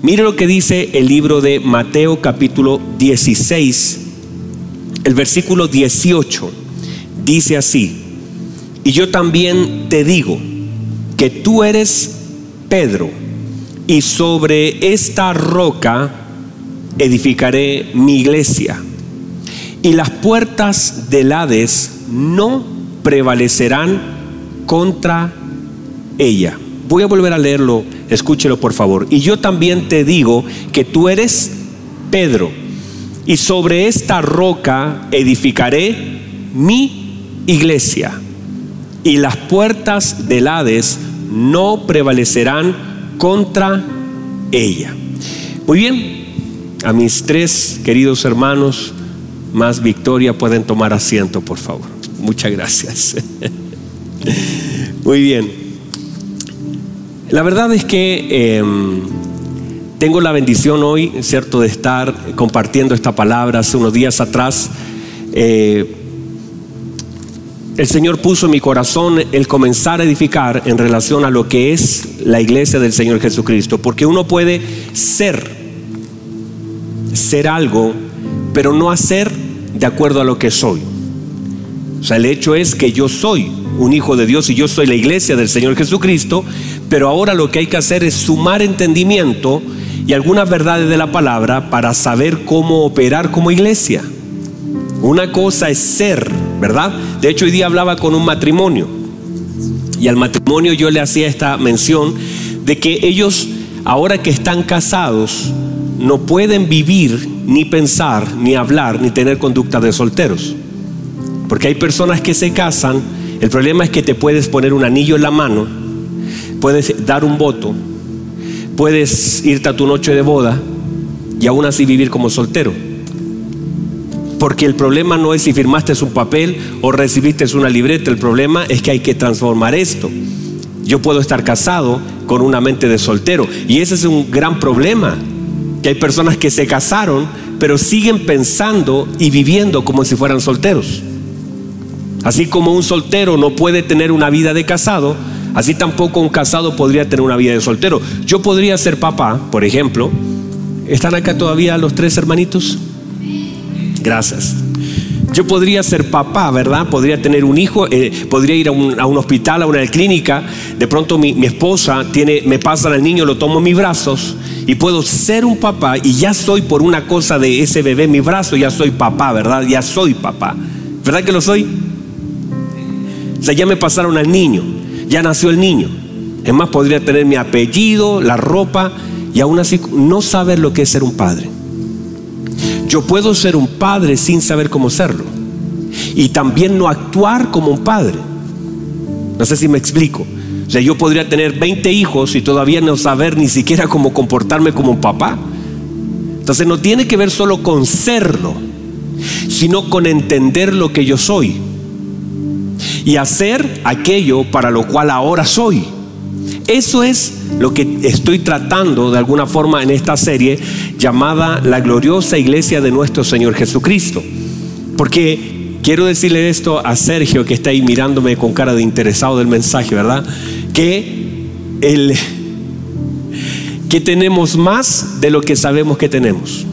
Mire lo que dice el libro de Mateo capítulo 16, el versículo 18. Dice así, y yo también te digo que tú eres Pedro, y sobre esta roca edificaré mi iglesia, y las puertas del Hades no prevalecerán contra ella. Voy a volver a leerlo, escúchelo por favor. Y yo también te digo que tú eres Pedro, y sobre esta roca edificaré mi iglesia, y las puertas del Hades no prevalecerán contra ella. Muy bien, a mis tres queridos hermanos, más victoria, pueden tomar asiento, por favor. Muchas gracias. Muy bien. La verdad es que em, tengo la bendición hoy, ¿cierto?, de estar compartiendo esta palabra. Hace unos días atrás, eh, el Señor puso en mi corazón el comenzar a edificar en relación a lo que es la iglesia del Señor Jesucristo. Porque uno puede ser, ser algo, pero no hacer de acuerdo a lo que soy. O sea, el hecho es que yo soy un hijo de Dios y yo soy la iglesia del Señor Jesucristo, pero ahora lo que hay que hacer es sumar entendimiento y algunas verdades de la palabra para saber cómo operar como iglesia. Una cosa es ser, ¿verdad? De hecho, hoy día hablaba con un matrimonio y al matrimonio yo le hacía esta mención de que ellos, ahora que están casados, no pueden vivir, ni pensar, ni hablar, ni tener conducta de solteros. Porque hay personas que se casan, el problema es que te puedes poner un anillo en la mano, puedes dar un voto, puedes irte a tu noche de boda y aún así vivir como soltero. Porque el problema no es si firmaste un papel o recibiste una libreta, el problema es que hay que transformar esto. Yo puedo estar casado con una mente de soltero y ese es un gran problema, que hay personas que se casaron pero siguen pensando y viviendo como si fueran solteros. Así como un soltero no puede tener una vida de casado, así tampoco un casado podría tener una vida de soltero. Yo podría ser papá, por ejemplo. ¿Están acá todavía los tres hermanitos? Gracias. Yo podría ser papá, ¿verdad? Podría tener un hijo, eh, podría ir a un, hospital, a una clínica. De pronto mi, esposa tiene, me pasa al niño, lo tomo en mis brazos y puedo ser un papá y ya soy por una cosa de ese bebé en mi brazo, ya soy papá, ¿verdad? Ya soy papá. ¿Verdad que lo soy? O sea, ya me pasaron al niño, ya nació el niño. Es más, podría tener mi apellido, la ropa y aún así no saber lo que es ser un padre. Yo puedo ser un padre sin saber cómo serlo. Y también no actuar como un padre. No sé si me explico. O sea, yo podría tener 20 hijos y todavía no saber ni siquiera cómo comportarme como un papá. Entonces no tiene que ver solo con serlo, sino con entender lo que yo soy y hacer aquello para lo cual ahora soy. Eso es lo que estoy tratando de alguna forma en esta serie llamada La gloriosa iglesia de nuestro Señor Jesucristo. Porque quiero decirle esto a Sergio que está ahí mirándome con cara de interesado del mensaje, ¿verdad? Que el que tenemos más de lo que sabemos que tenemos.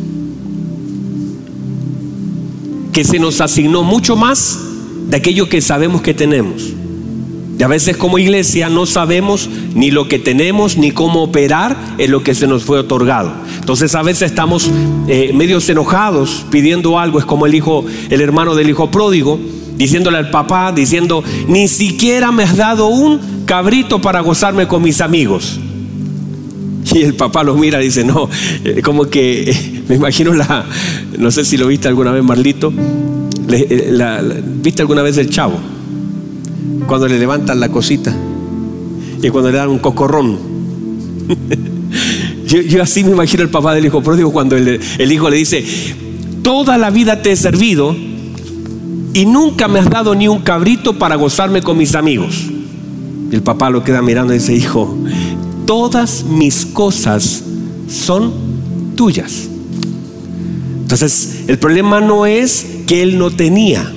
Que se nos asignó mucho más de aquello que sabemos que tenemos. Y a veces como iglesia no sabemos ni lo que tenemos ni cómo operar en lo que se nos fue otorgado. Entonces a veces estamos eh, medios enojados pidiendo algo, es como el hijo, el hermano del hijo pródigo, diciéndole al papá, diciendo, ni siquiera me has dado un cabrito para gozarme con mis amigos. Y el papá los mira y dice, no, eh, como que eh, me imagino la, no sé si lo viste alguna vez, Marlito, ¿viste alguna vez el chavo? cuando le levantan la cosita y cuando le dan un cocorrón. yo, así me imagino el papá del hijo pródigo cuando el, el hijo le dice, toda la vida te he servido y nunca me has dado ni un cabrito para gozarme con mis amigos. Y el papá lo queda mirando y dice, hijo, todas mis cosas son tuyas. Entonces, el problema no es que él no tenía,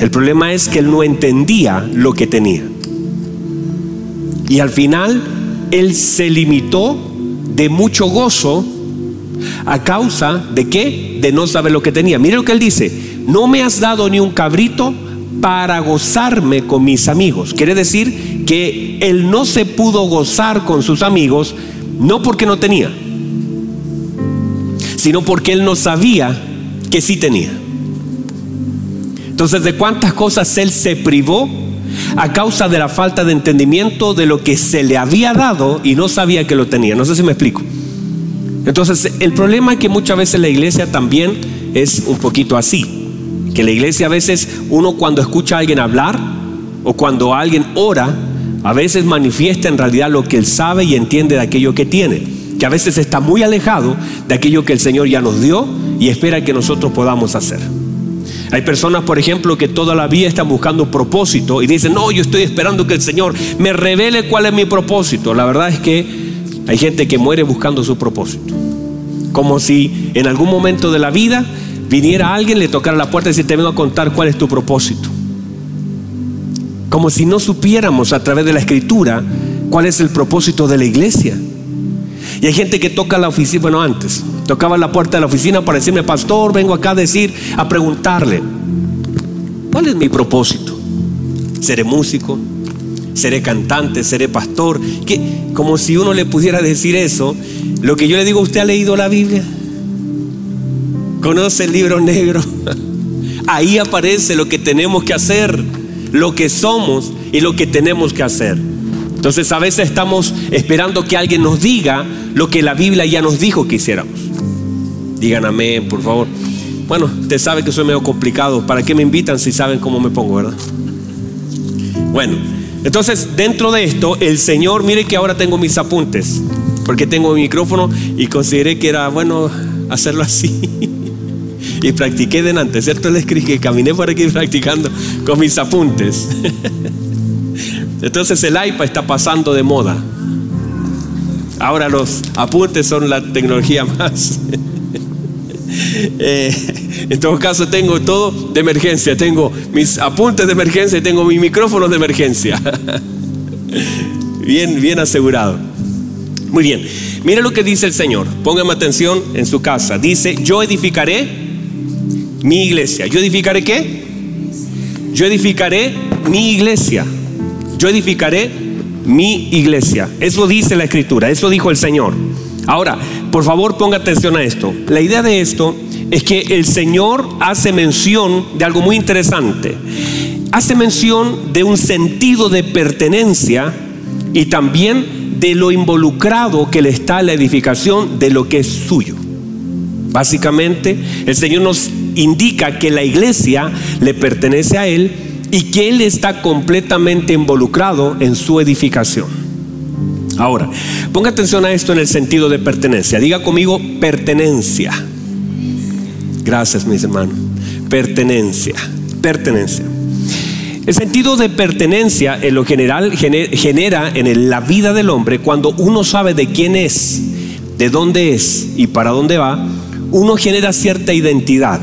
el problema es que él no entendía lo que tenía. Y al final, él se limitó de mucho gozo a causa de qué? De no saber lo que tenía. Mire lo que él dice, no me has dado ni un cabrito para gozarme con mis amigos. Quiere decir que él no se pudo gozar con sus amigos, no porque no tenía, sino porque él no sabía que sí tenía. Entonces, ¿de cuántas cosas él se privó a causa de la falta de entendimiento de lo que se le había dado y no sabía que lo tenía? No sé si me explico. Entonces, el problema es que muchas veces la iglesia también es un poquito así. Que la iglesia a veces uno cuando escucha a alguien hablar o cuando alguien ora, a veces manifiesta en realidad lo que él sabe y entiende de aquello que tiene. Que a veces está muy alejado de aquello que el Señor ya nos dio y espera que nosotros podamos hacer. Hay personas, por ejemplo, que toda la vida están buscando propósito y dicen, no, yo estoy esperando que el Señor me revele cuál es mi propósito. La verdad es que hay gente que muere buscando su propósito. Como si en algún momento de la vida viniera alguien, le tocara la puerta y decir, te vengo a contar cuál es tu propósito. Como si no supiéramos a través de la escritura cuál es el propósito de la iglesia. Y hay gente que toca la oficina, bueno, antes, tocaba la puerta de la oficina para decirme, pastor, vengo acá a decir, a preguntarle, ¿cuál es mi propósito? ¿Seré músico? ¿Seré cantante? ¿Seré pastor? Que, como si uno le pudiera decir eso, lo que yo le digo, ¿usted ha leído la Biblia? ¿Conoce el libro negro? Ahí aparece lo que tenemos que hacer, lo que somos y lo que tenemos que hacer. Entonces a veces estamos esperando que alguien nos diga lo que la Biblia ya nos dijo que hiciéramos. Digan amén, por favor. Bueno, usted sabe que soy medio complicado. ¿Para qué me invitan si saben cómo me pongo, verdad? Bueno, entonces dentro de esto, el Señor, mire que ahora tengo mis apuntes, porque tengo mi micrófono y consideré que era bueno hacerlo así. y practiqué delante, ¿cierto? Les escribí que caminé por aquí practicando con mis apuntes. Entonces el iPad está pasando de moda. Ahora los apuntes son la tecnología más. Eh, en todo caso tengo todo de emergencia. Tengo mis apuntes de emergencia y tengo mi micrófono de emergencia. bien, bien asegurado. Muy bien. Mire lo que dice el Señor. Póngame atención en su casa. Dice, yo edificaré mi iglesia. ¿Yo edificaré qué? Yo edificaré mi iglesia. Yo edificaré mi iglesia. Eso dice la escritura, eso dijo el Señor. Ahora, por favor ponga atención a esto. La idea de esto es que el Señor hace mención de algo muy interesante. Hace mención de un sentido de pertenencia y también de lo involucrado que le está la edificación de lo que es suyo. Básicamente, el Señor nos indica que la iglesia le pertenece a Él y que Él está completamente involucrado en su edificación. Ahora, ponga atención a esto en el sentido de pertenencia. Diga conmigo pertenencia. Gracias, mis hermanos. Pertenencia, pertenencia. El sentido de pertenencia en lo general genera en la vida del hombre cuando uno sabe de quién es, de dónde es y para dónde va, uno genera cierta identidad.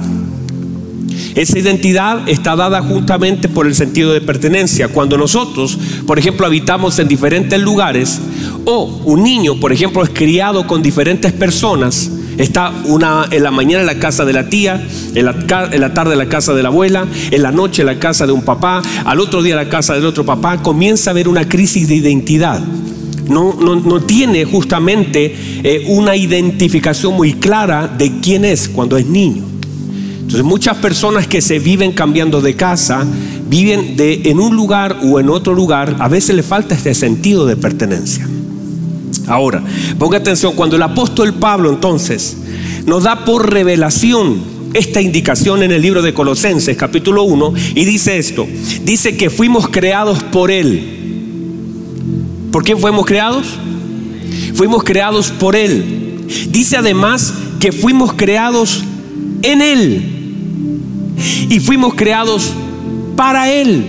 Esa identidad está dada justamente por el sentido de pertenencia. Cuando nosotros, por ejemplo, habitamos en diferentes lugares, o un niño, por ejemplo, es criado con diferentes personas, está una, en la mañana en la casa de la tía, en la, tarde en la casa de la abuela, en la noche en la casa de un papá, al otro día en la casa del otro papá, comienza a haber una crisis de identidad. No, no, tiene justamente eh, una identificación muy clara de quién es cuando es niño. Entonces muchas personas que se viven cambiando de casa, viven de, en un lugar o en otro lugar, a veces le falta este sentido de pertenencia. Ahora, ponga atención, cuando el apóstol Pablo entonces nos da por revelación esta indicación en el libro de Colosenses capítulo 1 y dice esto, dice que fuimos creados por Él. ¿Por qué fuimos creados? Fuimos creados por Él. Dice además que fuimos creados en Él y fuimos creados para Él.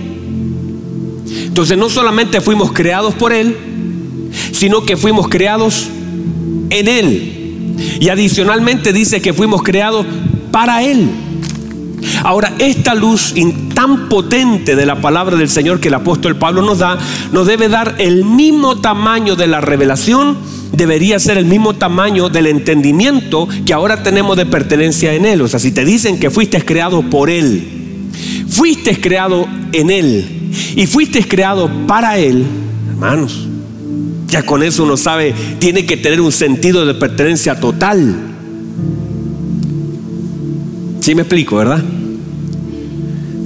Entonces no solamente fuimos creados por Él, sino que fuimos creados en Él. Y adicionalmente dice que fuimos creados para Él. Ahora, esta luz tan potente de la palabra del Señor que el apóstol Pablo nos da, nos debe dar el mismo tamaño de la revelación debería ser el mismo tamaño del entendimiento que ahora tenemos de pertenencia en Él. O sea, si te dicen que fuiste creado por Él, fuiste creado en Él y fuiste creado para Él, hermanos, ya con eso uno sabe, tiene que tener un sentido de pertenencia total. ¿Sí me explico, verdad?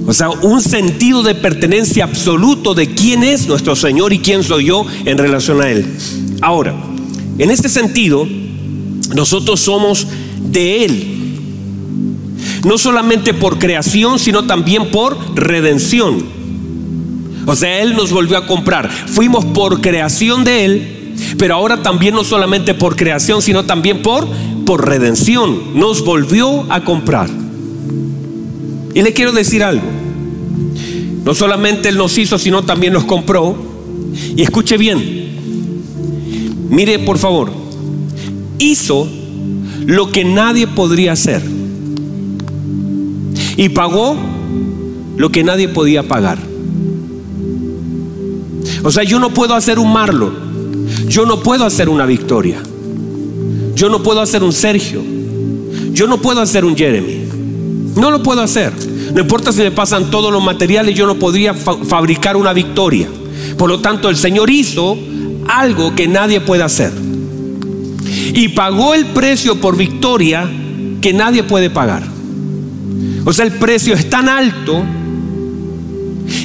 O sea, un sentido de pertenencia absoluto de quién es nuestro Señor y quién soy yo en relación a Él. Ahora, en este sentido, nosotros somos de Él. No solamente por creación, sino también por redención. O sea, Él nos volvió a comprar. Fuimos por creación de Él, pero ahora también no solamente por creación, sino también por, por redención. Nos volvió a comprar. Y le quiero decir algo. No solamente Él nos hizo, sino también nos compró. Y escuche bien. Mire, por favor. Hizo lo que nadie podría hacer. Y pagó lo que nadie podía pagar. O sea, yo no puedo hacer un Marlo. Yo no puedo hacer una Victoria. Yo no puedo hacer un Sergio. Yo no puedo hacer un Jeremy. No lo puedo hacer. No importa si me pasan todos los materiales, yo no podría fabricar una victoria. Por lo tanto, el Señor hizo algo que nadie puede hacer. Y pagó el precio por victoria que nadie puede pagar. O sea, el precio es tan alto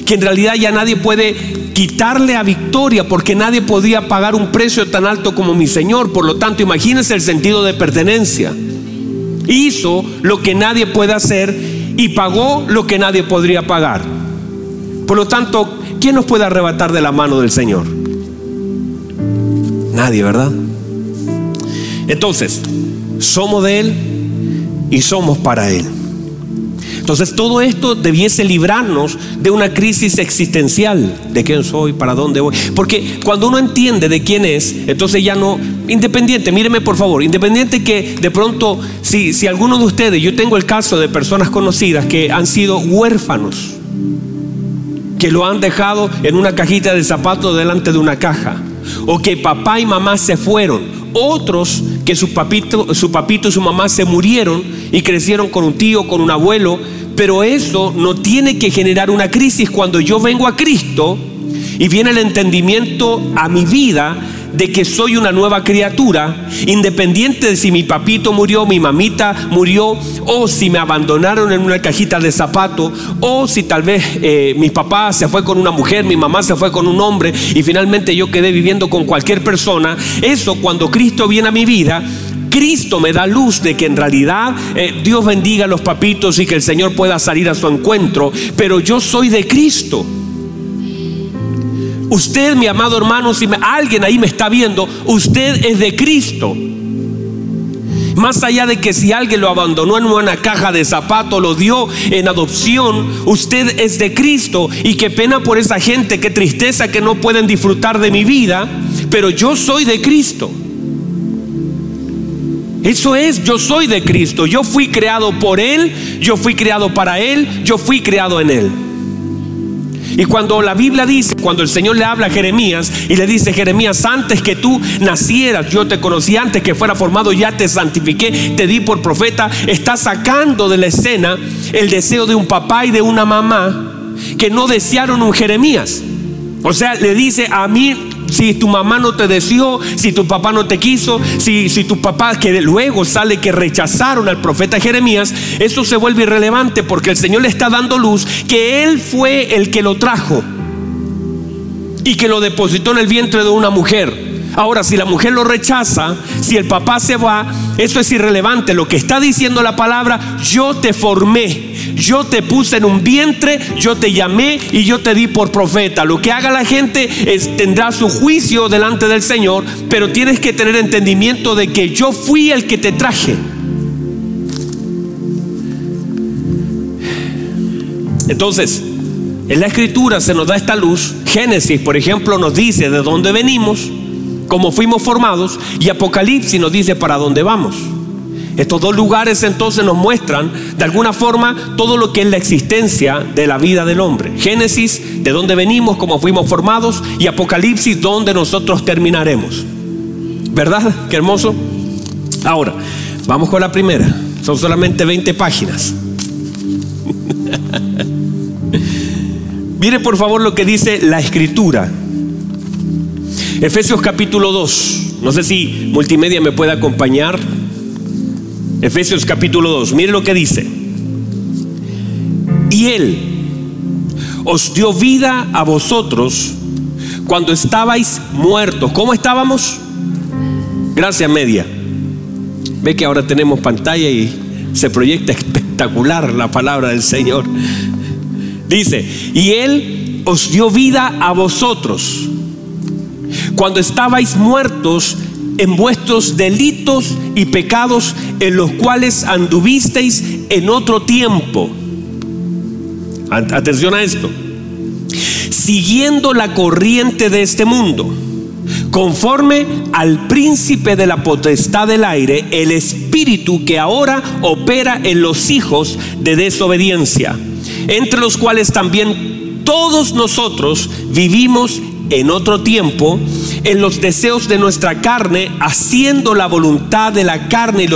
que en realidad ya nadie puede quitarle a victoria porque nadie podía pagar un precio tan alto como mi Señor. Por lo tanto, imagínense el sentido de pertenencia. Hizo lo que nadie puede hacer y pagó lo que nadie podría pagar. Por lo tanto, ¿quién nos puede arrebatar de la mano del Señor? Nadie, ¿verdad? Entonces, somos de Él y somos para Él. Entonces todo esto debiese librarnos de una crisis existencial, de quién soy, para dónde voy. Porque cuando uno entiende de quién es, entonces ya no, independiente, míreme por favor, independiente que de pronto, si, si alguno de ustedes, yo tengo el caso de personas conocidas que han sido huérfanos, que lo han dejado en una cajita de zapatos delante de una caja, o que papá y mamá se fueron, otros que su papito, su papito y su mamá se murieron y crecieron con un tío, con un abuelo, pero eso no tiene que generar una crisis. Cuando yo vengo a Cristo y viene el entendimiento a mi vida de que soy una nueva criatura, independiente de si mi papito murió, mi mamita murió, o si me abandonaron en una cajita de zapato, o si tal vez eh, mi papá se fue con una mujer, mi mamá se fue con un hombre, y finalmente yo quedé viviendo con cualquier persona. Eso cuando Cristo viene a mi vida, Cristo me da luz de que en realidad eh, Dios bendiga a los papitos y que el Señor pueda salir a su encuentro, pero yo soy de Cristo. Usted, mi amado hermano, si alguien ahí me está viendo, usted es de Cristo. Más allá de que si alguien lo abandonó en una caja de zapatos, lo dio en adopción, usted es de Cristo. Y qué pena por esa gente, qué tristeza que no pueden disfrutar de mi vida, pero yo soy de Cristo. Eso es, yo soy de Cristo. Yo fui creado por Él, yo fui creado para Él, yo fui creado en Él. Y cuando la Biblia dice, cuando el Señor le habla a Jeremías y le dice, Jeremías, antes que tú nacieras, yo te conocí, antes que fuera formado, ya te santifiqué, te di por profeta, está sacando de la escena el deseo de un papá y de una mamá que no desearon un Jeremías. O sea, le dice, a mí si tu mamá no te deseó, si tu papá no te quiso, si, si tu papá, que luego sale que rechazaron al profeta Jeremías, eso se vuelve irrelevante porque el Señor le está dando luz que Él fue el que lo trajo y que lo depositó en el vientre de una mujer. Ahora, si la mujer lo rechaza, si el papá se va, eso es irrelevante. Lo que está diciendo la palabra, yo te formé, yo te puse en un vientre, yo te llamé y yo te di por profeta. Lo que haga la gente tendrá su juicio delante del Señor, pero tienes que tener entendimiento de que yo fui el que te traje. Entonces, en la escritura se nos da esta luz. Génesis, por ejemplo, nos dice de dónde venimos cómo fuimos formados y Apocalipsis nos dice para dónde vamos. Estos dos lugares entonces nos muestran de alguna forma todo lo que es la existencia de la vida del hombre. Génesis, de dónde venimos, cómo fuimos formados y Apocalipsis, dónde nosotros terminaremos. ¿Verdad? Qué hermoso. Ahora, vamos con la primera. Son solamente 20 páginas. Mire por favor lo que dice la escritura. Efesios capítulo 2. No sé si multimedia me puede acompañar. Efesios capítulo 2. Mire lo que dice. Y Él os dio vida a vosotros cuando estabais muertos. ¿Cómo estábamos? Gracias, media. Ve que ahora tenemos pantalla y se proyecta espectacular la palabra del Señor. Dice, y Él os dio vida a vosotros cuando estabais muertos en vuestros delitos y pecados en los cuales anduvisteis en otro tiempo. Atención a esto. Siguiendo la corriente de este mundo, conforme al príncipe de la potestad del aire, el espíritu que ahora opera en los hijos de desobediencia, entre los cuales también todos nosotros vivimos en otro tiempo en los deseos de nuestra carne, haciendo la voluntad de la carne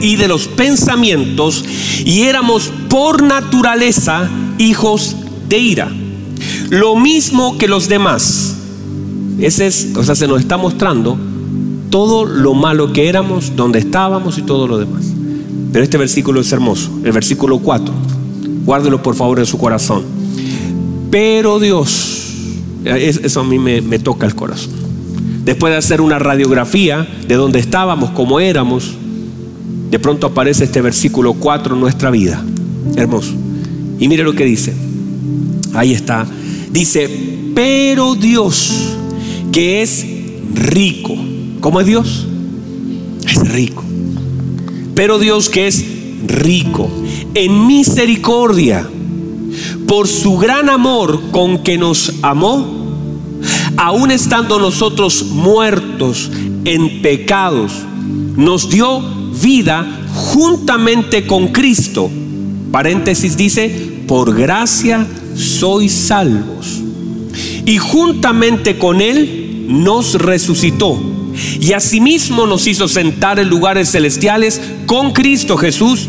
y, de los pensamientos, y éramos por naturaleza hijos de ira. Lo mismo que los demás. Ese es, o sea, se nos está mostrando todo lo malo que éramos, donde estábamos y todo lo demás. Pero este versículo es hermoso, el versículo 4. Guárdelo por favor en su corazón. Pero Dios, eso a mí me, toca el corazón. Después de hacer una radiografía de dónde estábamos, cómo éramos, de pronto aparece este versículo 4 en nuestra vida. Hermoso. Y mire lo que dice. Ahí está. Dice, pero Dios, que es rico. ¿Cómo es Dios? Es rico. Pero Dios que es rico en misericordia, por su gran amor con que nos amó, aun estando nosotros muertos en pecados, nos dio vida juntamente con Cristo. Paréntesis dice, por gracia sois salvos. Y juntamente con Él nos resucitó. Y asimismo nos hizo sentar en lugares celestiales con Cristo Jesús.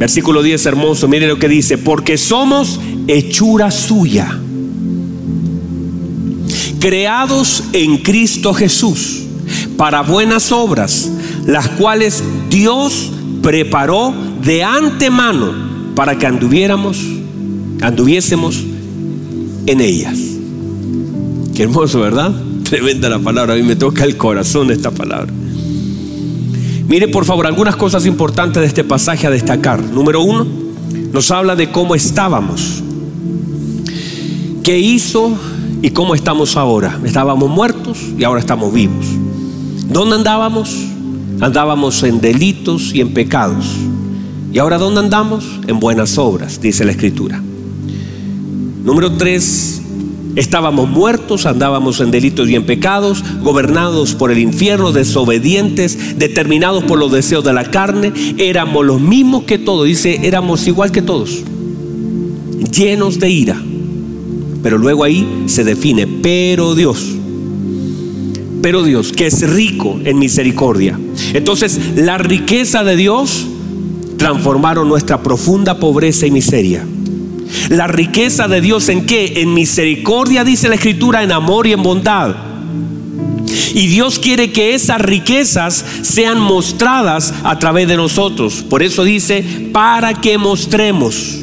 Versículo 10 hermoso, mire lo que dice, porque somos hechura suya, creados en Cristo Jesús para buenas obras, las cuales Dios preparó de antemano para que anduviéramos, anduviésemos en ellas. Qué hermoso, ¿verdad? Tremenda la palabra, a mí me toca el corazón esta palabra. Mire por favor algunas cosas importantes de este pasaje a destacar. Número uno, nos habla de cómo estábamos, qué hizo y cómo estamos ahora. Estábamos muertos y ahora estamos vivos. ¿Dónde andábamos? Andábamos en delitos y en pecados. ¿Y ahora dónde andamos? En buenas obras, dice la Escritura. Número tres, estábamos muertos, andábamos en delitos y en pecados, gobernados por el infierno, desobedientes, determinados por los deseos de la carne, éramos los mismos que todos, dice, éramos igual que todos, llenos de ira. Pero luego ahí se define, pero Dios pero Dios, que es rico en misericordia. Entonces, la riqueza de Dios transformaron nuestra profunda pobreza y miseria. La riqueza de Dios en qué? En misericordia, dice la Escritura, en amor y en bondad. Y Dios quiere que esas riquezas sean mostradas a través de nosotros. Por eso dice, para que mostremos.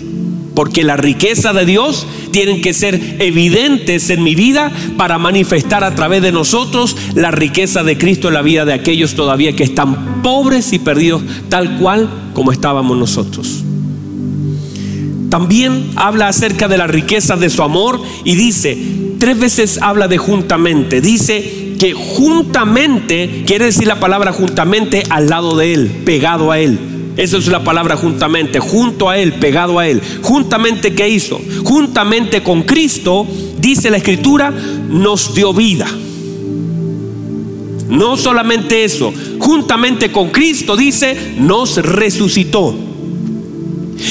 Porque la riqueza de Dios tienen que ser evidentes en mi vida para manifestar a través de nosotros la riqueza de Cristo en la vida de aquellos todavía que están pobres y perdidos tal cual como estábamos nosotros. También habla acerca de la riqueza de su amor y dice, tres veces habla de juntamente, dice que juntamente, quiere decir la palabra juntamente al lado de Él, pegado a Él. Esa es la palabra juntamente, junto a Él, pegado a Él. Juntamente, ¿qué hizo? Juntamente con Cristo, dice la Escritura, nos dio vida. No solamente eso, juntamente con Cristo, dice, nos resucitó.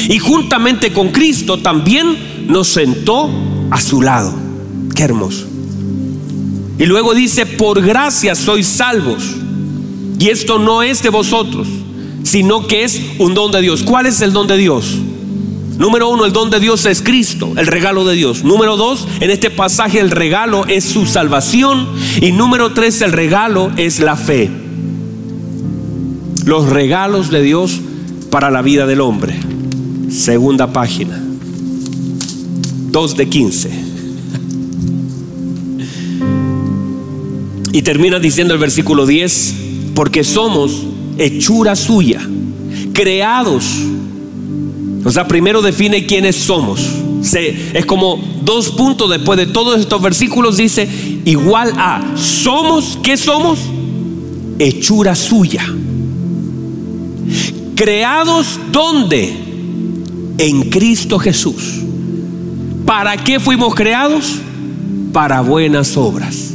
Y juntamente con Cristo también nos sentó a su lado. Qué hermoso. Y luego dice, por gracia sois salvos. Y esto no es de vosotros, sino que es un don de Dios. ¿Cuál es el don de Dios? Número uno, el don de Dios es Cristo, el regalo de Dios. Número dos, en este pasaje el regalo es su salvación. Y número tres, el regalo es la fe. Los regalos de Dios para la vida del hombre. Segunda página. 2 de 15. Y termina diciendo el versículo 10, porque somos hechura suya, creados o sea, primero define quiénes somos. es como dos puntos después de todos estos versículos dice, igual a, somos, ¿qué somos? Hechura suya. Creados ¿dónde? En Cristo Jesús. ¿Para qué fuimos creados? Para buenas obras.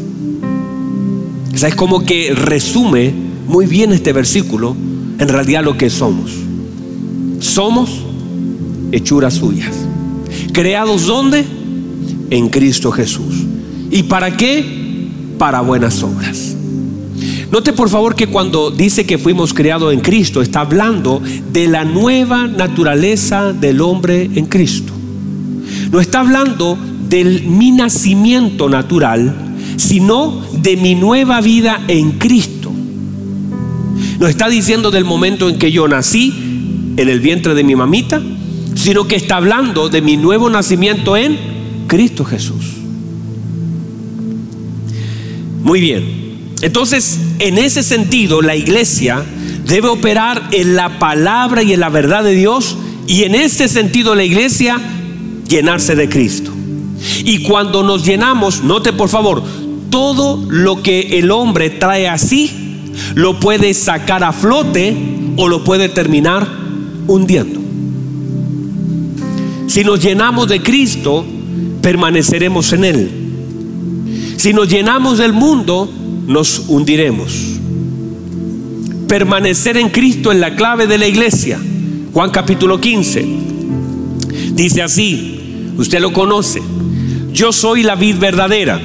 O es como que resume muy bien este versículo en realidad lo que somos. Somos hechuras suyas. ¿Creados dónde? En Cristo Jesús. ¿Y para qué? Para buenas obras. Note por favor que cuando dice que fuimos creados en Cristo, está hablando de la nueva naturaleza del hombre en Cristo. No está hablando de mi nacimiento natural, sino de mi nueva vida en Cristo. No está diciendo del momento en que yo nací en el vientre de mi mamita, sino que está hablando de mi nuevo nacimiento en Cristo Jesús. Muy bien. Entonces, en ese sentido, la iglesia debe operar en la palabra y en la verdad de Dios y en ese sentido la iglesia llenarse de Cristo. Y cuando nos llenamos, note por favor, todo lo que el hombre trae así, lo puede sacar a flote o lo puede terminar hundiendo. Si nos llenamos de Cristo, permaneceremos en Él. Si nos llenamos del mundo, nos hundiremos. Permanecer en Cristo es la clave de la iglesia. Juan capítulo 15. Dice así, usted lo conoce. Yo soy la vid verdadera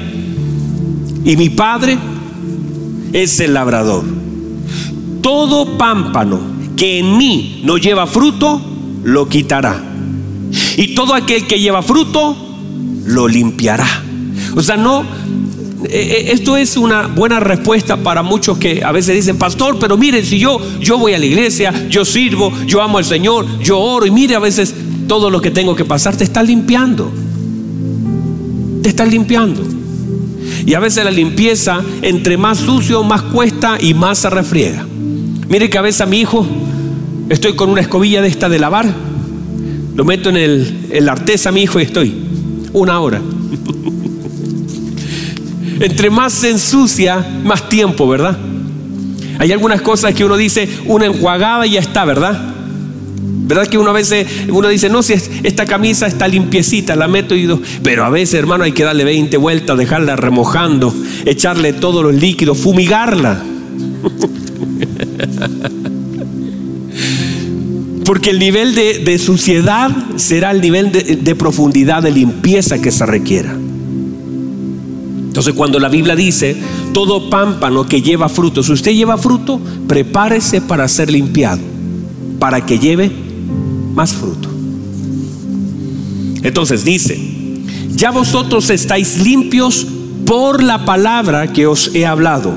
y mi Padre es el labrador. Todo pámpano que en mí no lleva fruto, lo quitará y todo aquel que lleva fruto, lo limpiará. O sea, no, esto es una buena respuesta para muchos que a veces dicen, pastor, pero miren, si yo, yo voy a la iglesia, yo sirvo, yo amo al Señor, yo oro y mire a veces todo lo que tengo que pasar te está limpiando. Te está limpiando. Y a veces la limpieza, entre más sucio, más cuesta y más se refriega. Mire que a veces a mi hijo estoy con una escobilla de esta de lavar lo meto en, el, en la artesa, mi hijo, y estoy una hora. Entre más se ensucia, más tiempo, ¿verdad? Hay algunas cosas que uno dice, una enjuagada y ya está, ¿verdad? ¿Verdad que uno a veces uno dice, no, si esta camisa está limpiecita, la meto y dos. Pero a veces, hermano, hay que darle 20 vueltas, dejarla remojando, echarle todos los líquidos, fumigarla. Porque el nivel de, suciedad será el nivel de profundidad de limpieza que se requiera. Entonces cuando la Biblia dice, todo pámpano que lleva fruto, si usted lleva fruto, prepárese para ser limpiado, para que lleve más fruto. Entonces dice, ya vosotros estáis limpios por la palabra que os he hablado.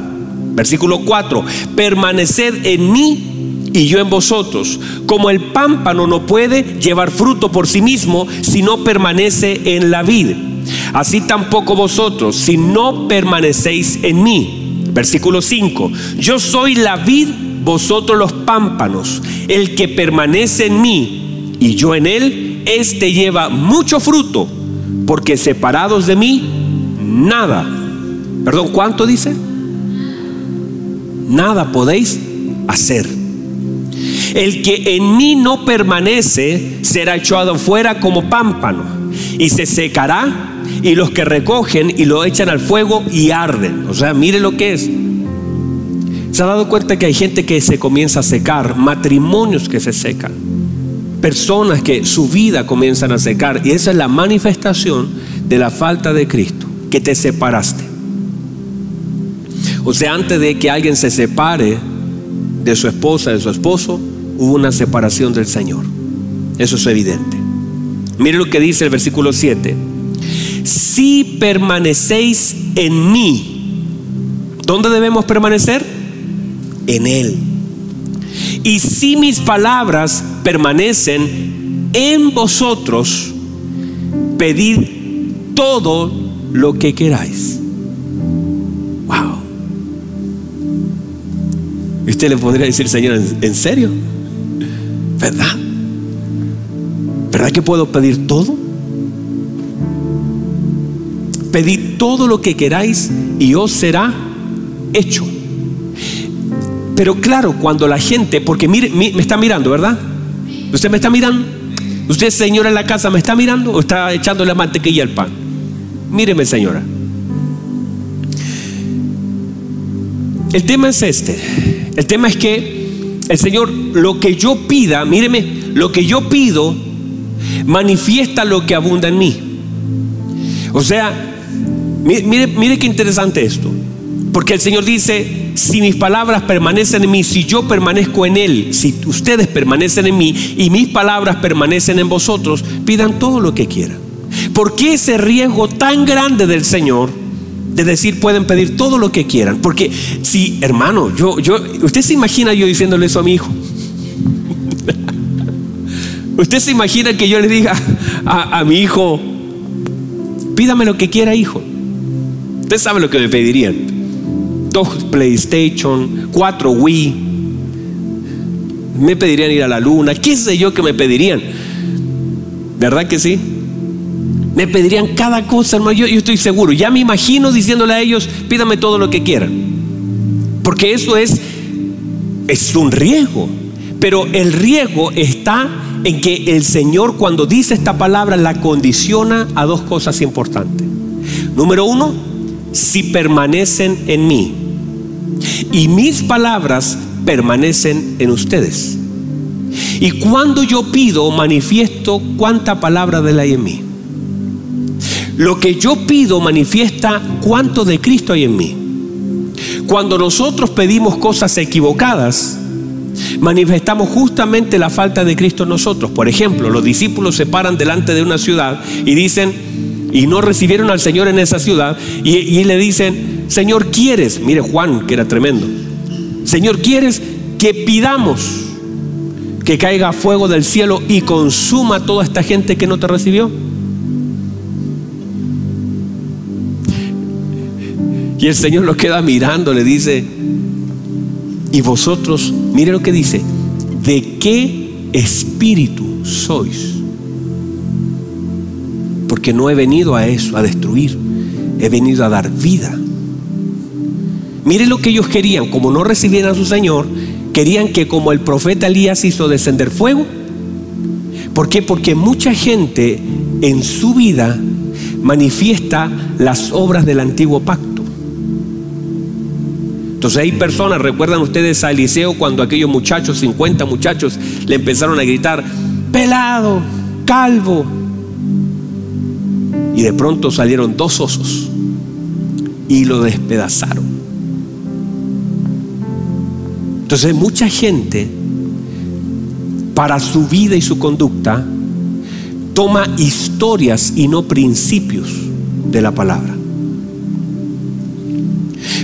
Versículo 4, permaneced en mí y yo en vosotros. Como el pámpano no puede llevar fruto por sí mismo si no permanece en la vid. Así tampoco vosotros si no permanecéis en mí. Versículo 5. Yo soy la vid, vosotros los pámpanos. El que permanece en mí y yo en él, éste lleva mucho fruto, porque separados de mí, nada. Perdón, ¿cuánto dice? Nada podéis hacer. El que en mí no permanece será echado fuera como pámpano y se secará y los que recogen y lo echan al fuego y arden. O sea, mire lo que es. ¿Se ha dado cuenta que hay gente que se comienza a secar, matrimonios que se secan, personas que su vida comienzan a secar? Y esa es la manifestación de la falta de Cristo, que te separaste. O sea, antes de que alguien se separe de su esposa, de su esposo, hubo una separación del Señor. Eso es evidente. Mire lo que dice el versículo 7. Si permanecéis en mí, ¿dónde debemos permanecer? En Él. Y si mis palabras permanecen en vosotros, pedid todo lo que queráis. Wow. Usted le podría decir, Señor, ¿en serio? ¿Verdad? ¿Verdad que puedo pedir todo? Pedid todo lo que queráis y os será hecho. Pero claro, cuando la gente, porque mire, me está mirando, ¿verdad? ¿Usted me está mirando? ¿Usted, señora en la casa, me está mirando o está echando la mantequilla al pan? Míreme, señora. El tema es este. El tema es que el Señor, lo que yo pida, míreme, lo que yo pido, manifiesta lo que abunda en mí. O sea, mire, mire qué interesante esto. Porque el Señor dice, si mis palabras permanecen en mí, si yo permanezco en Él, si ustedes permanecen en mí y mis palabras permanecen en vosotros, pidan todo lo que quieran. ¿Por qué ese riesgo tan grande del Señor de decir pueden pedir todo lo que quieran? Porque si, hermano, yo, yo, usted se imagina yo diciéndole eso a mi hijo. usted se imagina que yo le diga a, a mi hijo, pídame lo que quiera, hijo. Usted sabe lo que me pedirían dos PlayStation, cuatro Wii. Me pedirían ir a la luna, qué sé yo que me pedirían. ¿Verdad que sí? Me pedirían cada cosa, hermano. Yo, yo estoy seguro. Ya me imagino diciéndole a ellos, pídame todo lo que quieran. Porque eso es, es un riesgo. Pero el riesgo está en que el Señor cuando dice esta palabra la condiciona a dos cosas importantes. Número uno, si permanecen en mí y mis palabras permanecen en ustedes. Y cuando yo pido, manifiesto cuánta palabra de la hay en mí. Lo que yo pido manifiesta cuánto de Cristo hay en mí. Cuando nosotros pedimos cosas equivocadas, manifestamos justamente la falta de Cristo en nosotros. Por ejemplo, los discípulos se paran delante de una ciudad y dicen, y no recibieron al Señor en esa ciudad, y, le dicen, Señor, ¿quieres? Mire Juan, que era tremendo. Señor, ¿quieres que pidamos que caiga fuego del cielo y consuma toda esta gente que no te recibió? Y el Señor lo queda mirando, le dice, y vosotros, mire lo que dice, ¿de qué espíritu sois? No he venido a eso, a destruir, he venido a dar vida. Mire lo que ellos querían, como no recibieran a su Señor, querían que como el profeta Elías hizo descender fuego. ¿Por qué? Porque mucha gente en su vida manifiesta las obras del antiguo pacto. Entonces hay personas, recuerdan ustedes a Eliseo cuando aquellos muchachos, 50 muchachos, le empezaron a gritar, pelado, calvo. Y de pronto salieron dos osos y lo despedazaron. Entonces mucha gente, para su vida y su conducta, toma historias y no principios de la palabra.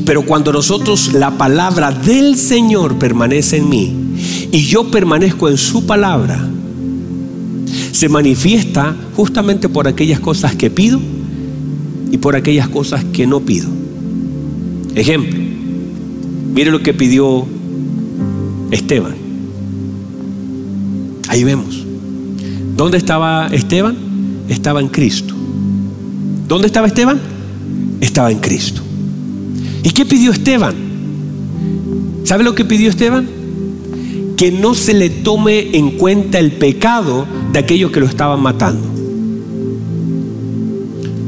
Pero cuando nosotros, la palabra del Señor permanece en mí y yo permanezco en su palabra, se manifiesta justamente por aquellas cosas que pido y por aquellas cosas que no pido. Ejemplo, mire lo que pidió Esteban. Ahí vemos. ¿Dónde estaba Esteban? Estaba en Cristo. ¿Dónde estaba Esteban? Estaba en Cristo. ¿Y qué pidió Esteban? ¿Sabe lo que pidió Esteban? que no se le tome en cuenta el pecado de aquellos que lo estaban matando.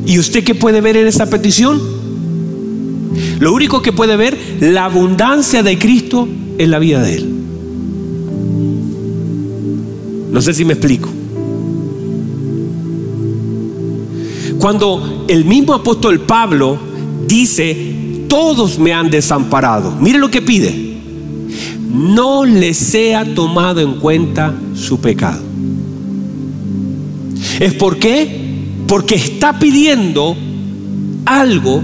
¿Y usted qué puede ver en esa petición? Lo único que puede ver, la abundancia de Cristo en la vida de él. No sé si me explico. Cuando el mismo apóstol Pablo dice, todos me han desamparado, mire lo que pide, no le sea tomado en cuenta su pecado. ¿Es? Porque está pidiendo algo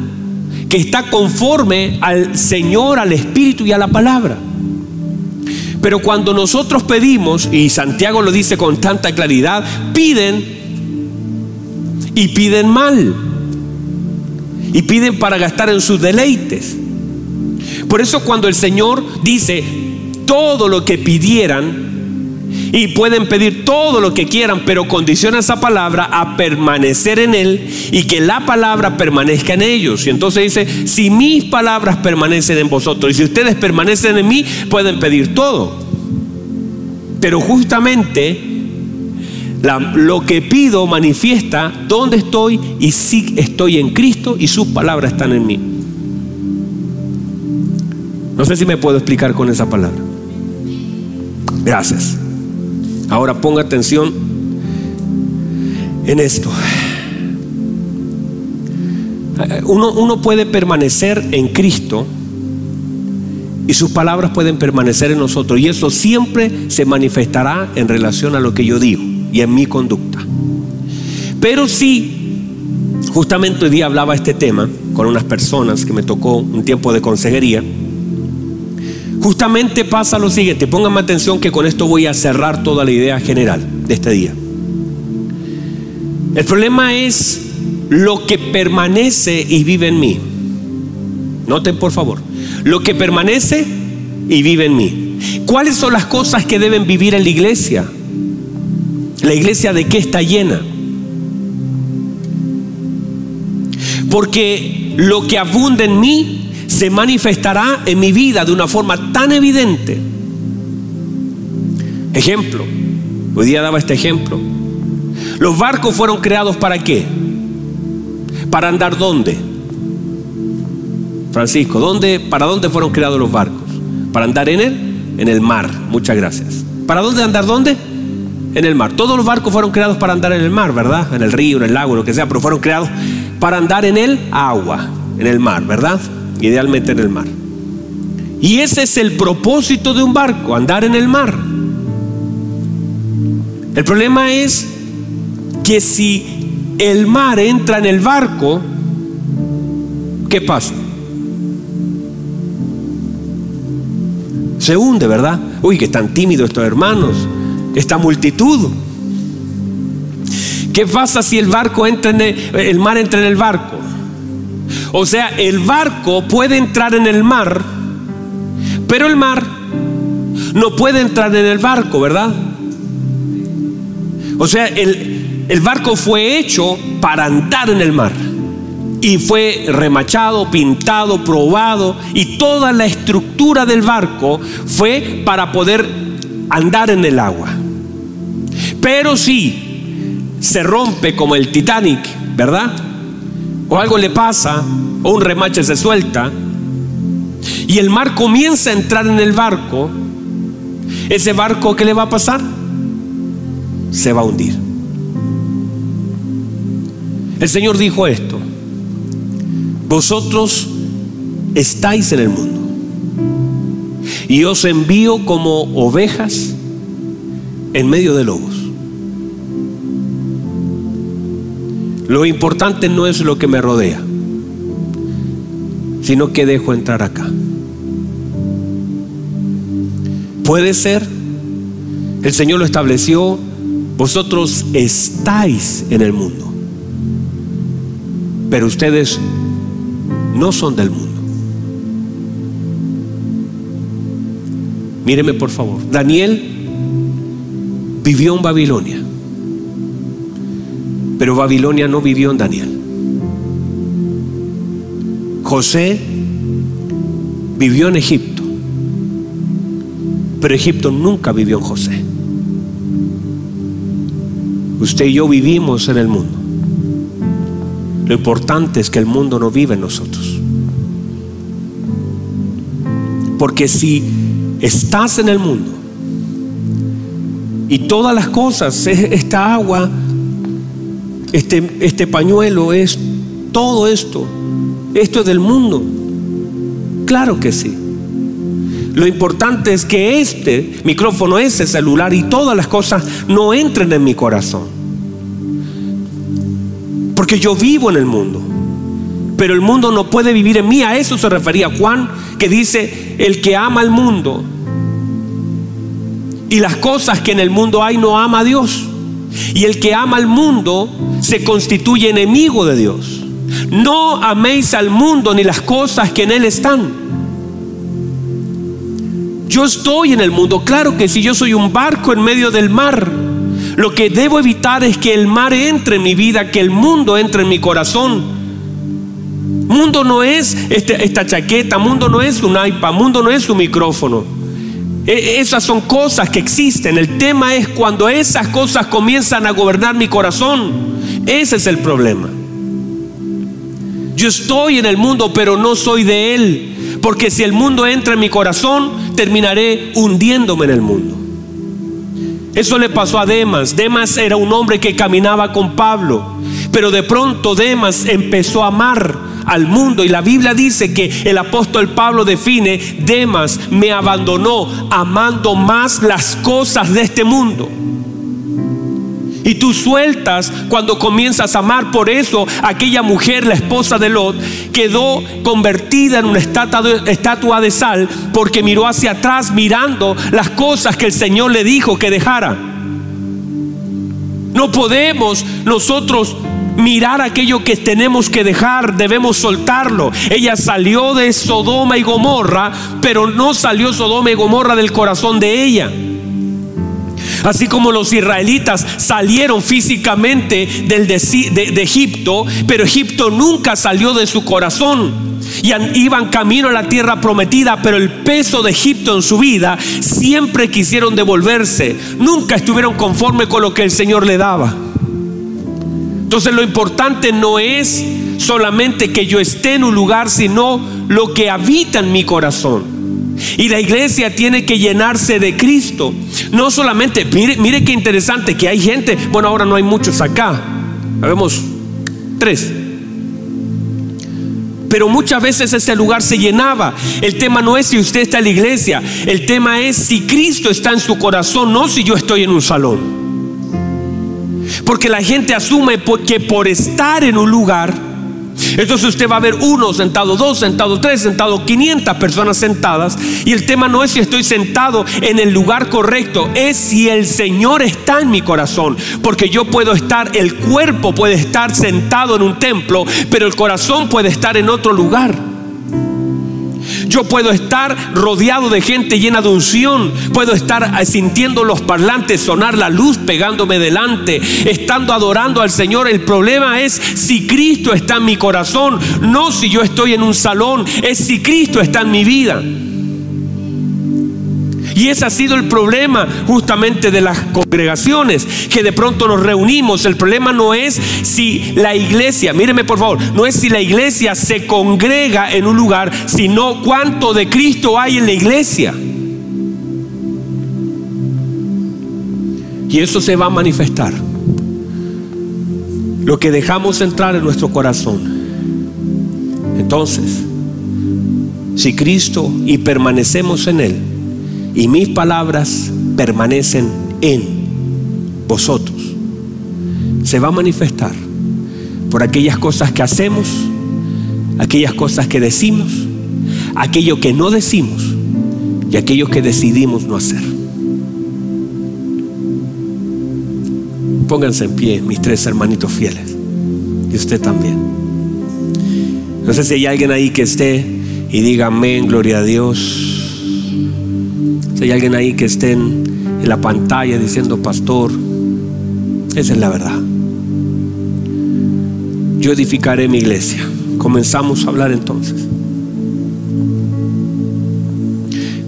que está conforme al Señor, al Espíritu y a la palabra. Pero cuando nosotros pedimos, y Santiago lo dice con tanta claridad, piden y piden mal. Y piden para gastar en sus deleites. Por eso cuando el Señor dice, todo lo que pidieran, y pueden pedir todo lo que quieran, pero condiciona esa palabra a permanecer en Él y que la palabra permanezca en ellos. Y entonces dice, si mis palabras permanecen en vosotros y si ustedes permanecen en mí, pueden pedir todo. Pero justamente lo que pido manifiesta dónde estoy y si estoy en Cristo y sus palabras están en mí. No sé si me puedo explicar con esa palabra. Gracias. Ahora ponga atención en esto. Uno, uno, puede permanecer en Cristo y sus palabras pueden permanecer en nosotros y eso siempre se manifestará en relación a lo que yo digo y en mi conducta. Pero si, justamente hoy día hablaba este tema con unas personas que me tocó un tiempo de consejería, justamente pasa lo siguiente, pónganme atención que con esto voy a cerrar toda la idea general de este día. El problema es lo que permanece y vive en mí. Noten por favor, lo que permanece y vive en mí. ¿Cuáles son las cosas que deben vivir en la iglesia? ¿La iglesia de qué está llena? Porque lo que abunda en mí se manifestará en mi vida de una forma tan evidente. Ejemplo, hoy día daba este ejemplo. Los barcos fueron creados para qué? Para andar dónde? Francisco, ¿dónde, ¿para dónde fueron creados los barcos? Para andar en el, en el mar. Muchas gracias. ¿Para dónde andar dónde? en el mar. Todos los barcos fueron creados para andar en el mar, ¿verdad? En el río, en el lago, lo que sea, pero fueron creados para andar en el agua, en el mar, ¿verdad? Idealmente en el mar. Y ese es el propósito de un barco, andar en el mar. El problema es que si el mar entra en el barco, ¿qué pasa? Se hunde, ¿verdad? Uy, que están tímidos estos hermanos esta multitud. ¿Qué pasa si el barco entra en el, mar entra en el barco? O sea, el barco puede entrar en el mar, pero el mar no puede entrar en el barco, ¿verdad? O sea, el, el barco fue hecho para andar en el mar y fue remachado, pintado, probado y toda la estructura del barco fue para poder andar en el agua. Pero si se rompe como el Titanic, ¿verdad? O algo le pasa, o un remache se suelta, y el mar comienza a entrar en el barco, ese barco, ¿qué le va a pasar? Se va a hundir. El Señor dijo esto, vosotros estáis en el mundo, y os envío como ovejas en medio de lobos. Lo importante no es lo que me rodea, sino que dejo entrar acá. Puede ser, el Señor lo estableció, vosotros estáis en el mundo, pero ustedes no son del mundo. Míreme por favor, Daniel vivió en Babilonia. Pero Babilonia no vivió en Daniel. José vivió en Egipto. pero Egipto nunca vivió en José. Usted y yo vivimos en el mundo. Lo importante es que el mundo no vive en nosotros. Porque si estás en el mundo y todas las cosas, esta agua, este, este pañuelo, es todo esto, esto es del mundo. Claro que sí. Lo importante es que este micrófono, ese celular y todas las cosas no entren en mi corazón. Porque yo vivo en el mundo. Pero el mundo no puede vivir en mí. A eso se refería Juan, que dice, el que ama al mundo y las cosas que en el mundo hay no ama a Dios. Y el que ama al mundo se constituye enemigo de Dios. No améis al mundo ni las cosas que en él están. Yo estoy en el mundo, claro que si yo soy un barco en medio del mar, lo que debo evitar es que el mar entre en mi vida, que el mundo entre en mi corazón. Mundo no es este, esta chaqueta, mundo no es un iPad, mundo no es un micrófono. E, esas son cosas que existen. El tema es cuando esas cosas comienzan a gobernar mi corazón. Ese es el problema. Yo estoy en el mundo, pero no soy de él. Porque si el mundo entra en mi corazón, terminaré hundiéndome en el mundo. Eso le pasó a Demas. Demas era un hombre que caminaba con Pablo. Pero de pronto Demas empezó a amar al mundo. Y la Biblia dice que el apóstol Pablo define, Demas me abandonó amando más las cosas de este mundo. Y tú sueltas cuando comienzas a amar. Por eso aquella mujer, la esposa de Lot, quedó convertida en una estatua de sal porque miró hacia atrás mirando las cosas que el Señor le dijo que dejara. No podemos nosotros mirar aquello que tenemos que dejar, debemos soltarlo. Ella salió de Sodoma y Gomorra, pero no salió Sodoma y Gomorra del corazón de ella. Así como los israelitas salieron físicamente del de, de, Egipto, pero Egipto nunca salió de su corazón. Y iban camino a la tierra prometida, pero el peso de Egipto en su vida siempre quisieron devolverse. Nunca estuvieron conformes con lo que el Señor le daba. Entonces lo importante no es solamente que yo esté en un lugar, sino lo que habita en mi corazón. Y la iglesia tiene que llenarse de Cristo. No solamente, mire, mire qué interesante que hay gente, bueno, ahora no hay muchos acá, vemos tres. Pero muchas veces ese lugar se llenaba. El tema no es si usted está en la iglesia, el tema es si Cristo está en su corazón, no si yo estoy en un salón. Porque la gente asume que por estar en un lugar, entonces usted va a ver uno sentado, dos sentados, tres sentados, 500 personas sentadas. Y el tema no es si estoy sentado en el lugar correcto, es si el Señor está en mi corazón. Porque yo puedo estar, el cuerpo puede estar sentado en un templo, pero el corazón puede estar en otro lugar. Yo puedo estar rodeado de gente llena de unción. Puedo estar sintiendo los parlantes sonar la luz pegándome delante, estando adorando al Señor. El problema es si Cristo está en mi corazón, no si yo estoy en un salón, es si Cristo está en mi vida. Y ese ha sido el problema justamente de las congregaciones, que de pronto nos reunimos. El problema no es si la iglesia, míreme por favor, no es si la iglesia se congrega en un lugar, sino cuánto de Cristo hay en la iglesia. Y eso se va a manifestar. Lo que dejamos entrar en nuestro corazón. Entonces, si Cristo y permanecemos en Él, y mis palabras permanecen en vosotros. Se va a manifestar por aquellas cosas que hacemos, aquellas cosas que decimos, aquello que no decimos y aquello que decidimos no hacer. Pónganse en pie, mis tres hermanitos fieles, y usted también. No sé si hay alguien ahí que esté y diga amén, gloria a Dios. Si hay alguien ahí que esté en, la pantalla diciendo, pastor, esa es la verdad. Yo edificaré mi iglesia. Comenzamos a hablar entonces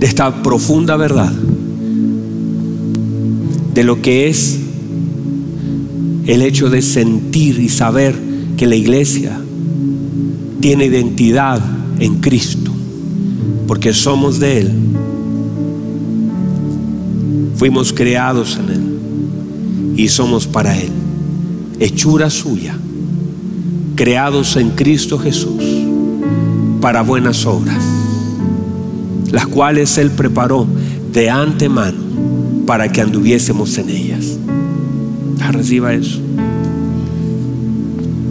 de esta profunda verdad de lo que es el hecho de sentir y saber que la iglesia tiene identidad en Cristo, porque somos de Él. Fuimos creados en Él y somos para Él, hechura suya, creados en Cristo Jesús para buenas obras, las cuales Él preparó de antemano para que anduviésemos en ellas. Ah, reciba eso.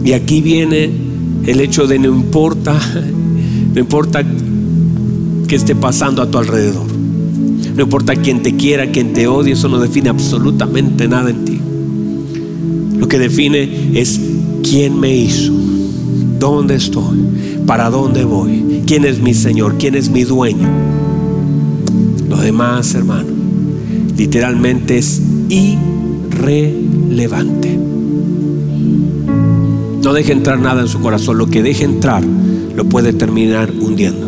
Y aquí viene el hecho de no importa, no importa que esté pasando a tu alrededor. No importa quién te quiera, quién te odie, eso no define absolutamente nada en ti. Lo que define es quién me hizo, dónde estoy, para dónde voy, quién es mi Señor, quién es mi dueño. Lo demás, hermano, literalmente es irrelevante. No deje entrar nada en su corazón. Lo que deje entrar lo puede terminar hundiendo.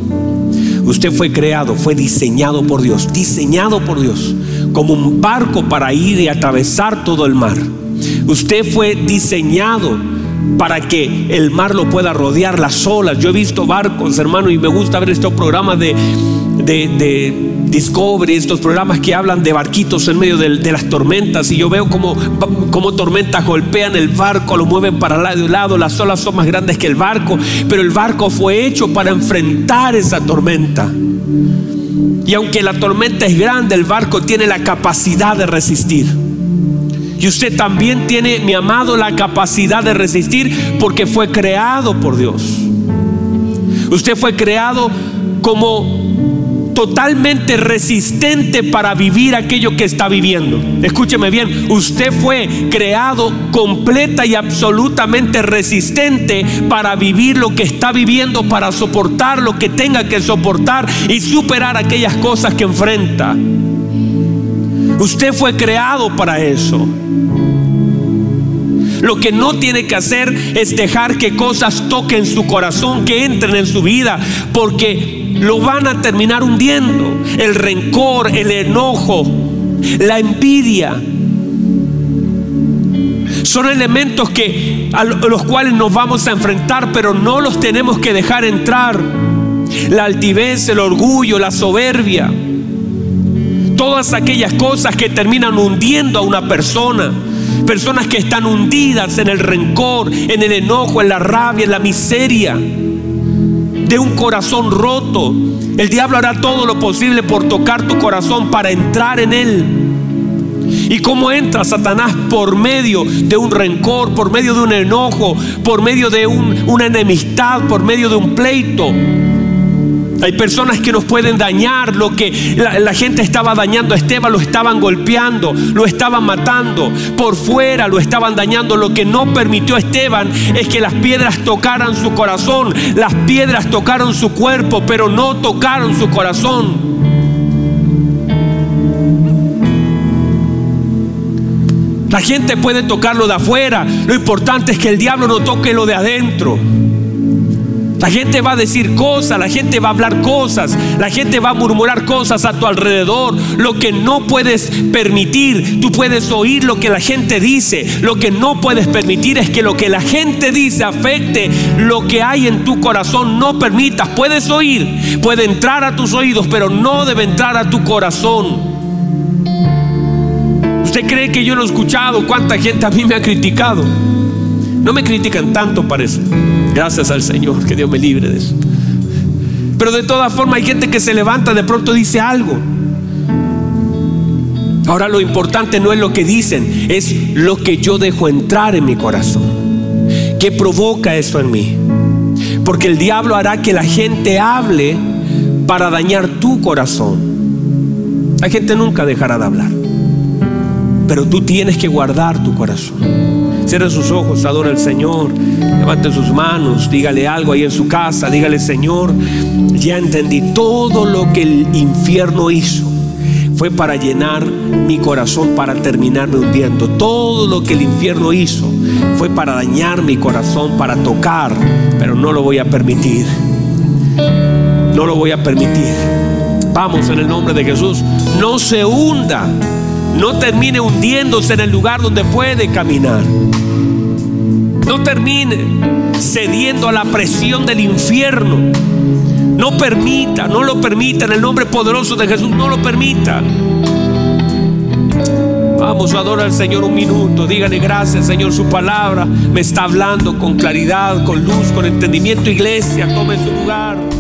Usted fue creado, fue diseñado por Dios, diseñado por Dios, como un barco para ir y atravesar todo el mar. Usted fue diseñado para que el mar lo pueda rodear las olas. Yo he visto barcos, hermano, y me gusta ver estos programas de, de, Discovery, estos programas que hablan de barquitos en medio de, las tormentas. Y yo veo como, como, tormentas golpean el barco, lo mueven para lado y lado. Las olas son más grandes que el barco, pero el barco fue hecho para enfrentar esa tormenta. Y aunque la tormenta es grande, el barco tiene la capacidad de resistir. Y usted también tiene, mi amado, la capacidad de resistir porque fue creado por Dios. Usted fue creado como totalmente resistente para vivir aquello que está viviendo. Escúcheme bien, usted fue creado completa y absolutamente resistente para vivir lo que está viviendo, para soportar lo que tenga que soportar y superar aquellas cosas que enfrenta. Usted fue creado para eso. Lo que no tiene que hacer es dejar que cosas toquen su corazón, que entren en su vida, porque lo van a terminar hundiendo. El rencor, el enojo, la envidia. Son elementos que a los cuales nos vamos a enfrentar, pero no los tenemos que dejar entrar. La altivez, el orgullo, la soberbia todas aquellas cosas que terminan hundiendo a una persona. Personas que están hundidas en el rencor, en el enojo, en la rabia, en la miseria de un corazón roto. El diablo hará todo lo posible por tocar tu corazón para entrar en él. ¿Y cómo entra Satanás? Por medio de un rencor, por medio de un enojo, por medio de una enemistad, por medio de un pleito. Hay personas que nos pueden dañar lo que la, gente estaba dañando a Esteban, lo estaban golpeando, lo estaban matando, por fuera lo estaban dañando. Lo que no permitió a Esteban es que las piedras tocaran su corazón, las piedras tocaron su cuerpo, pero no tocaron su corazón. La gente puede tocarlo de afuera, lo importante es que el diablo no toque lo de adentro. La gente va a decir cosas, la gente va a hablar cosas, la gente va a murmurar cosas a tu alrededor. Lo que no puedes permitir, tú puedes oír lo que la gente dice. Lo que no puedes permitir es que lo que la gente dice afecte lo que hay en tu corazón. No permitas, puedes oír, puede entrar a tus oídos, pero no debe entrar a tu corazón. ¿Usted cree que yo lo he escuchado? ¿Cuánta gente a mí me ha criticado? No me critican tanto, parece. Gracias al Señor, que Dios me libre de eso. Pero de todas formas hay gente que se levanta, de pronto dice algo. Ahora lo importante no es lo que dicen, es lo que yo dejo entrar en mi corazón. ¿Qué provoca eso en mí? Porque el diablo hará que la gente hable para dañar tu corazón. La gente nunca dejará de hablar. Pero tú tienes que guardar tu corazón. Cierre sus ojos, adora al Señor, levante sus manos, dígale algo ahí en su casa, dígale Señor, ya entendí todo lo que el infierno hizo. Fue para llenar mi corazón, para terminarme hundiendo. Todo lo que el infierno hizo fue para dañar mi corazón, para tocar, pero no lo voy a permitir. No lo voy a permitir. Vamos en el nombre de Jesús. No se hunda no termine hundiéndose en el lugar donde puede caminar. No termine cediendo a la presión del infierno. No permita, no lo permita, en el nombre poderoso de Jesús, no lo permita. Vamos a adorar al Señor un minuto. Dígale gracias, Señor. Su palabra me está hablando con claridad, con luz, con entendimiento. Iglesia, tome su lugar.